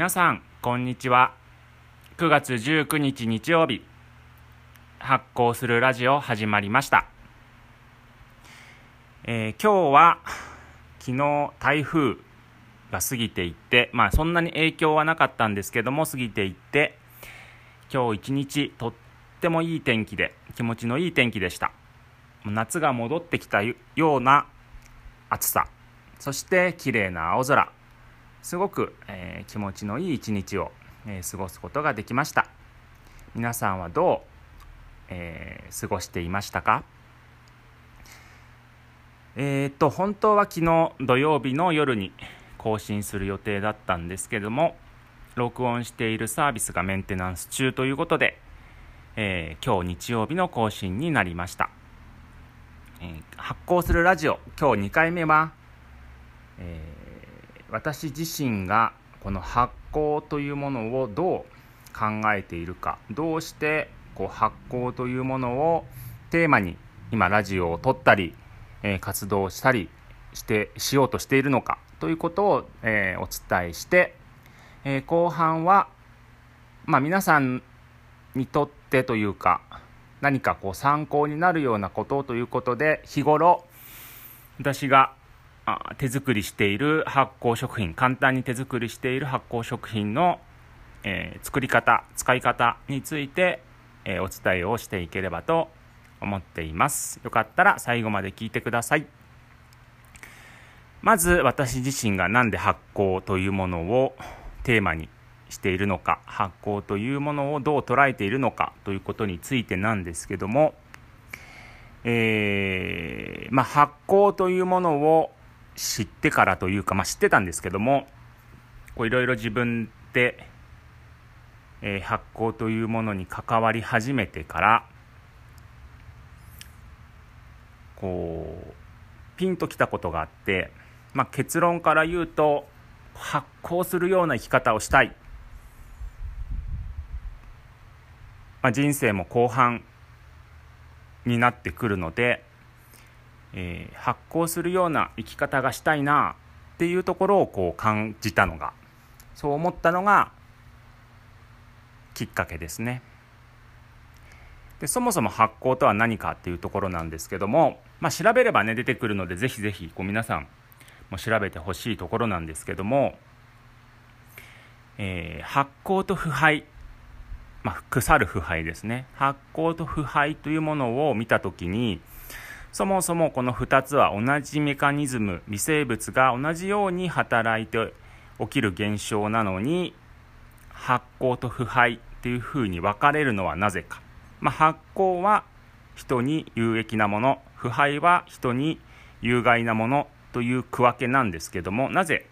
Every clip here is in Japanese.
皆さんこんにちは。9月19日日曜日。発行するラジオ始まりました、えー今日は昨日台風が過ぎていってまあそんなに影響はなかったんですけども過ぎていって今日一日とってもいい天気で気持ちのいい天気でした。夏が戻ってきたような暑さ。そして綺麗な青空。すごく、えー気持ちのいい一日を、えー過ごすことができました。皆さんはどう、えー過ごしていましたか？えーっと本当は昨日土曜日の夜に更新する予定だったんですけども録音しているサービスがメンテナンス中ということで、えー今日日曜日の更新になりました、えー発行するラジオ今日2回目は、えー私自身がこの発行というものをどう考えているかどうしてこう発行というものをテーマに今ラジオを撮ったり、えー活動したりしてしようとしているのかということを、えーお伝えして、えー後半は、まあ、皆さんにとってというか何かこう参考になるようなことということで日頃私が手作りしている発酵食品簡単に手作りしている発酵食品の、えー作り方使い方について、えーお伝えをしていければと思っています。よかったら最後まで聞いてください。まず私自身が何で発酵というものをテーマにしているのか発酵というものをどう捉えているのかということについてなんですけどもえーまあ、発酵というものを知ってからというか、まあ、知ってたんですけどもいろいろ自分で、えー発酵というものに関わり始めてからこうピンときたことがあって、まあ、結論から言うと発酵するような生き方をしたい、まあ、人生も後半になってくるので、えー発行するような生き方がしたいなっていうところをこう感じたのがそう思ったのがきっかけですね。でそもそも発行とは何かっていうところなんですけども、まあ、調べればね出てくるのでぜひぜひこう皆さんも調べてほしいところなんですけども、えー発酵と腐敗まあ、腐る腐敗ですね。発酵と腐敗というものを見た時にそもそもこの2つは同じメカニズム微生物が同じように働いて起きる現象なのに発酵と腐敗っていうふうに分かれるのはなぜか、まあ、発酵は人に有益なもの腐敗は人に有害なものという区分けなんですけどもなぜ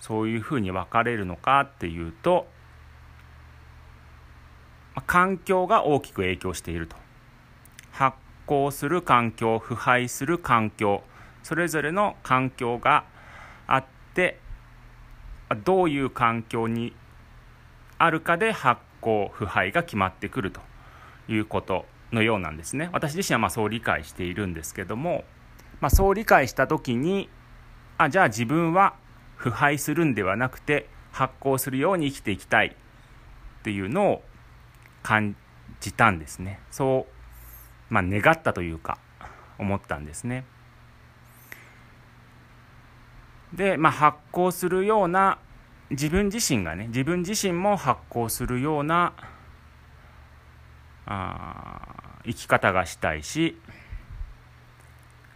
そういうふうに分かれるのかっていうと環境が大きく影響していると。発酵する環境腐敗する環境それぞれの環境があってどういう環境にあるかで発酵腐敗が決まってくるということのようなんですね。私自身はまそう理解しているんですけども、まあ、そう理解した時にあじゃあ自分は腐敗するんではなくて発酵するように生きていきたいっていうのを感じたんですね。そう、まあ、願ったというか思ったんですね。で、まあ、発酵するような自分自身がね自分自身も発酵するようなあ生き方がしたいし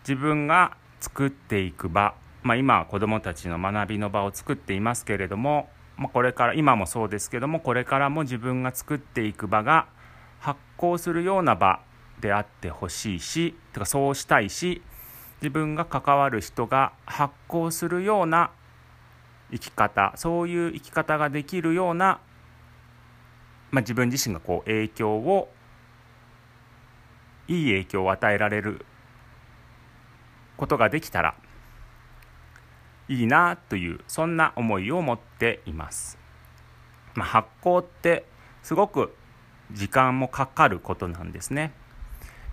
自分が作っていく場、まあ、今は子どもたちの学びの場を作っていますけれども、まあ、これから今もそうですけどもこれからも自分が作っていく場が発酵するような場であってほしいしてかそうしたいし自分が関わる人が発酵するような生き方そういう生き方ができるような、まあ、自分自身がこう影響をいい影響を与えられることができたらいいなというそんな思いを持っています、まあ、発酵ってすごく時間もかかることなんですね。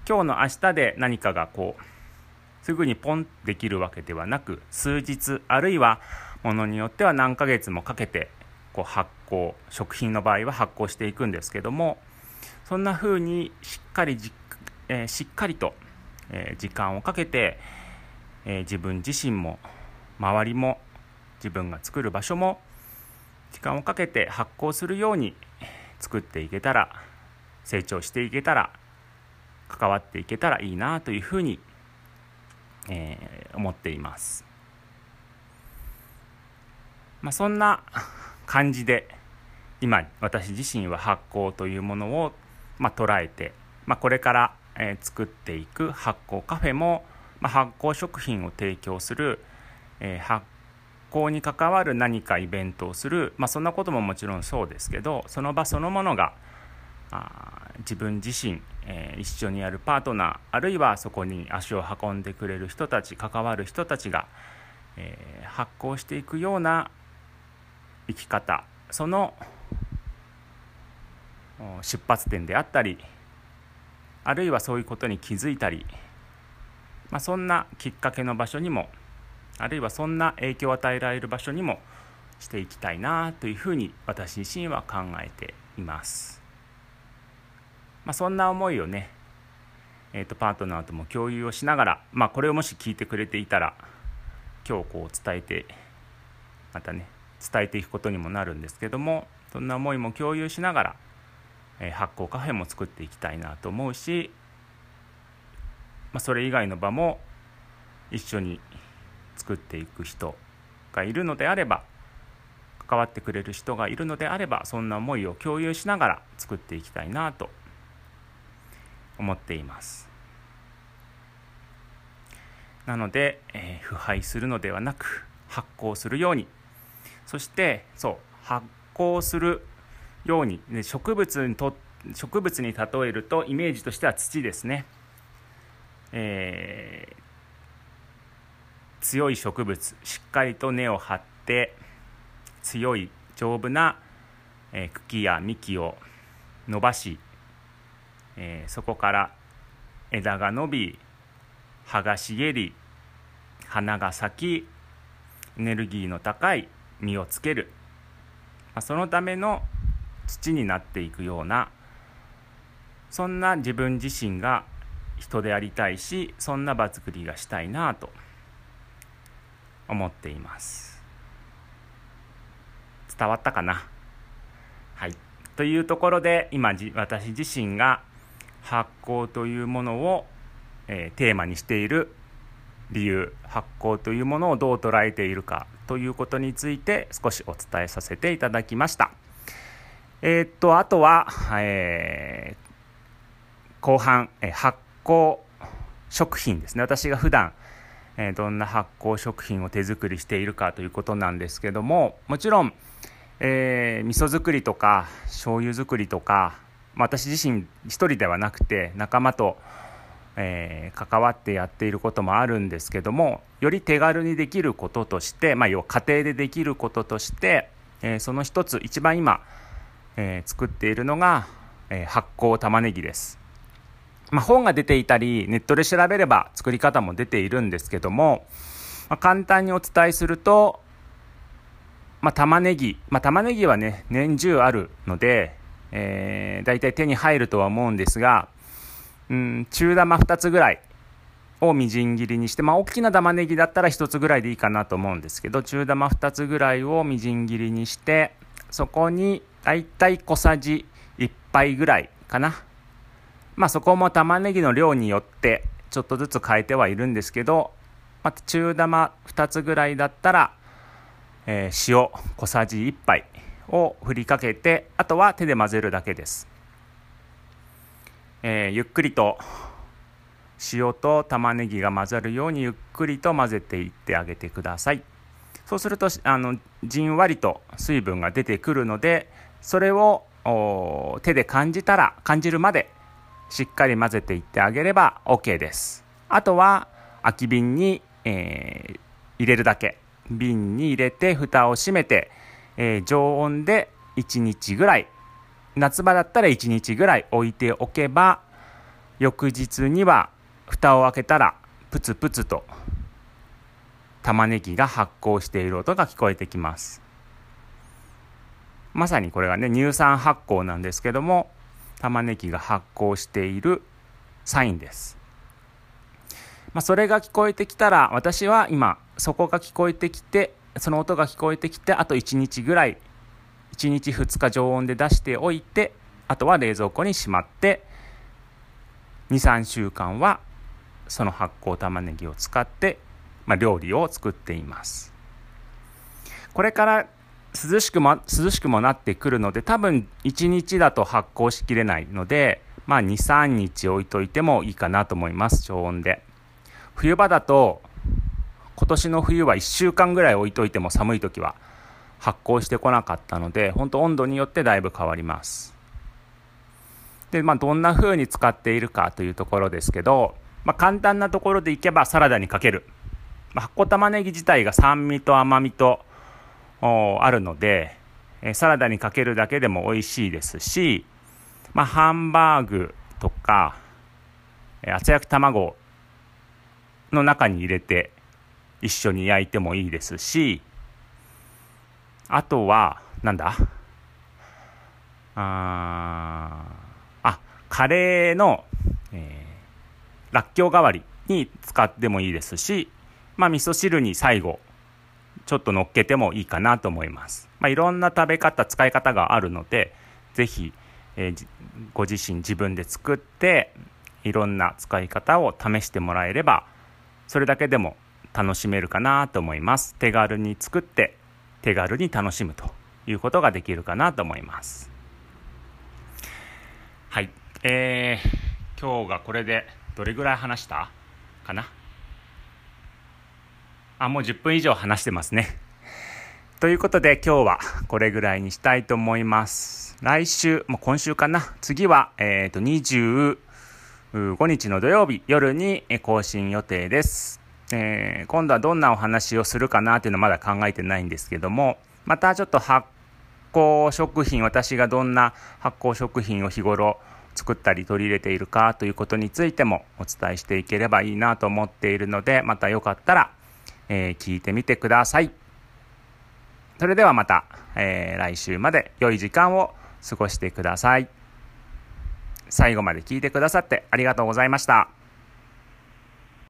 今日の明日で何かがこうすぐにポンできるわけではなく数日あるいはものによっては何ヶ月もかけてこう発酵食品の場合は発酵していくんですけどもそんな風にしっかりじ、えー、しっかりと、えー、時間をかけて、えー、自分自身も周りも自分が作る場所も時間をかけて発酵するように作っていけたら成長していけたら関わっていけたらいいなというふうに、えー、思っています。まあ、そんな感じで今私自身は発酵というものを、まあ、捉えて、まあ、これから、えー、作っていく発酵カフェも、まあ、発酵食品を提供する、えー、発酵に関わる何かイベントをする、まあ、そんなことももちろんそうですけどその場そのものがあ自分自身、えー、一緒にやるパートナーあるいはそこに足を運んでくれる人たち関わる人たちが、えー、発行していくような生き方その出発点であったりあるいはそういうことに気づいたり、まあ、そんなきっかけの場所にもあるいはそんな影響を与えられる場所にもしていきたいなというふうに私自身は考えています。まあ、そんな思いをね、えー、とパートナーとも共有をしながら、まあ、これをもし聞いてくれていたら今日こう伝えてまたね伝えていくことにもなるんですけどもそんな思いも共有しながら、えー、発酵カフェも作っていきたいなと思うし、まあ、それ以外の場も一緒に作っていく人がいるのであれば関わってくれる人がいるのであればそんな思いを共有しながら作っていきたいなと思思っています。なので、えー、腐敗するのではなく発酵するように。そしてそう発酵するように、植物にと植物に例えるとイメージとしては土ですね、えー、強い植物しっかりと根を張って強い丈夫な、茎や幹を伸ばし、えー、そこから枝が伸び葉が茂り花が咲きエネルギーの高い実をつける、まあ、そのための土になっていくようなそんな自分自身が人でありたいしそんな場作りがしたいなと思っています。伝わったかな？はい。というところで今私自身が発酵というものを、えー、テーマにしている理由発酵というものをどう捉えているかということについて少しお伝えさせていただきました。えー、っとあとは、えー、後半、え、発酵食品ですね私が普段、え、どんな発酵食品を手作りしているかということなんですけどももちろん、えー、味噌作りとか醤油作りとか、まあ、私自身一人ではなくて仲間とえー、関わってやっていることもあるんですけどもより手軽にできることとして、まあ、要は家庭でできることとして、えー、その一つ一番今、えー、作っているのが、え発酵玉ねぎです、まあ、本が出ていたりネットで調べれば作り方も出ているんですけども、まあ、簡単にお伝えすると、まあ、玉ねぎ、まあ、玉ねぎはね年中あるので、えー、大体手に入るとは思うんですがうん中玉2つぐらいをみじん切りにして、まあ、大きな玉ねぎだったら1つぐらいでいいかなと思うんですけど中玉2つぐらいをみじん切りにしてそこに大体小さじ1杯ぐらいかな。まあそこも玉ねぎの量によってちょっとずつ変えてはいるんですけど、まあ、中玉2つぐらいだったら、えー、塩小さじ1杯。を振りかけてあとは手で混ぜるだけです。えー、ゆっくりと塩と玉ねぎが混ざるようにゆっくりと混ぜていってあげてください。そうするとあのじんわりと水分が出てくるのでそれを手で感じたら感じるまでしっかり混ぜていってあげれば OK です。あとは空き瓶に、えー、入れるだけ。瓶に入れて蓋を閉めて、えー、常温で1日ぐらい夏場だったら1日ぐらい置いておけば翌日には蓋を開けたらプツプツと玉ねぎが発酵している音が聞こえてきますまさにこれがね乳酸発酵なんですけども玉ねぎが発酵しているサインです。まあ、それが聞こえてきたら私は今そこが聞こえてきてその音が聞こえてきてあと1日ぐらい1日2日常温で出しておいてあとは冷蔵庫にしまって23週間はその発酵玉ねぎを使って、まあ、料理を作っています。これから涼しくも涼しくもなってくるので多分1日だと発酵しきれないのでまあ23日置いといてもいいかなと思います常温で。冬場だと今年の冬は1週間ぐらい置いといても寒い時は発酵してこなかったので本当温度によってだいぶ変わります。でまあどんな風に使っているかというところですけど、まあ、簡単なところでいけばサラダにかける、まあ、発酵玉ねぎ自体が酸味と甘みとあるのでサラダにかけるだけでも美味しいですし、まあ、ハンバーグとか厚焼き卵の中に入れて一緒に焼いてもいいですしあとはなんだ？ああカレーの、えー、らっきょう代わりに使ってもいいですしまあ味噌汁に最後ちょっと乗っけてもいいかなと思います、まあ、いろんな食べ方使い方があるので是非、えー、ご自身自分で作っていろんな使い方を試してもらえればそれだけでも楽しめるかなと思います。手軽に作って手軽に楽しむということができるかなと思います。はい。えー、今日がこれでどれぐらい話したかな？あもう10分以上話してますね。ということで今日はこれぐらいにしたいと思います。来週もう今週かな？次は、えーと、25日の土曜日夜に更新予定です。えー、今度はどんなお話をするかなっていうのはまだ考えてないんですけども、またちょっと発酵食品、私がどんな発酵食品を日頃作ったり取り入れているかということについてもお伝えしていければいいなと思っているので、またよかったら、えー、聞いてみてください。それではまた、えー、来週まで良い時間を過ごしてください。最後まで聞いてくださってありがとうございました。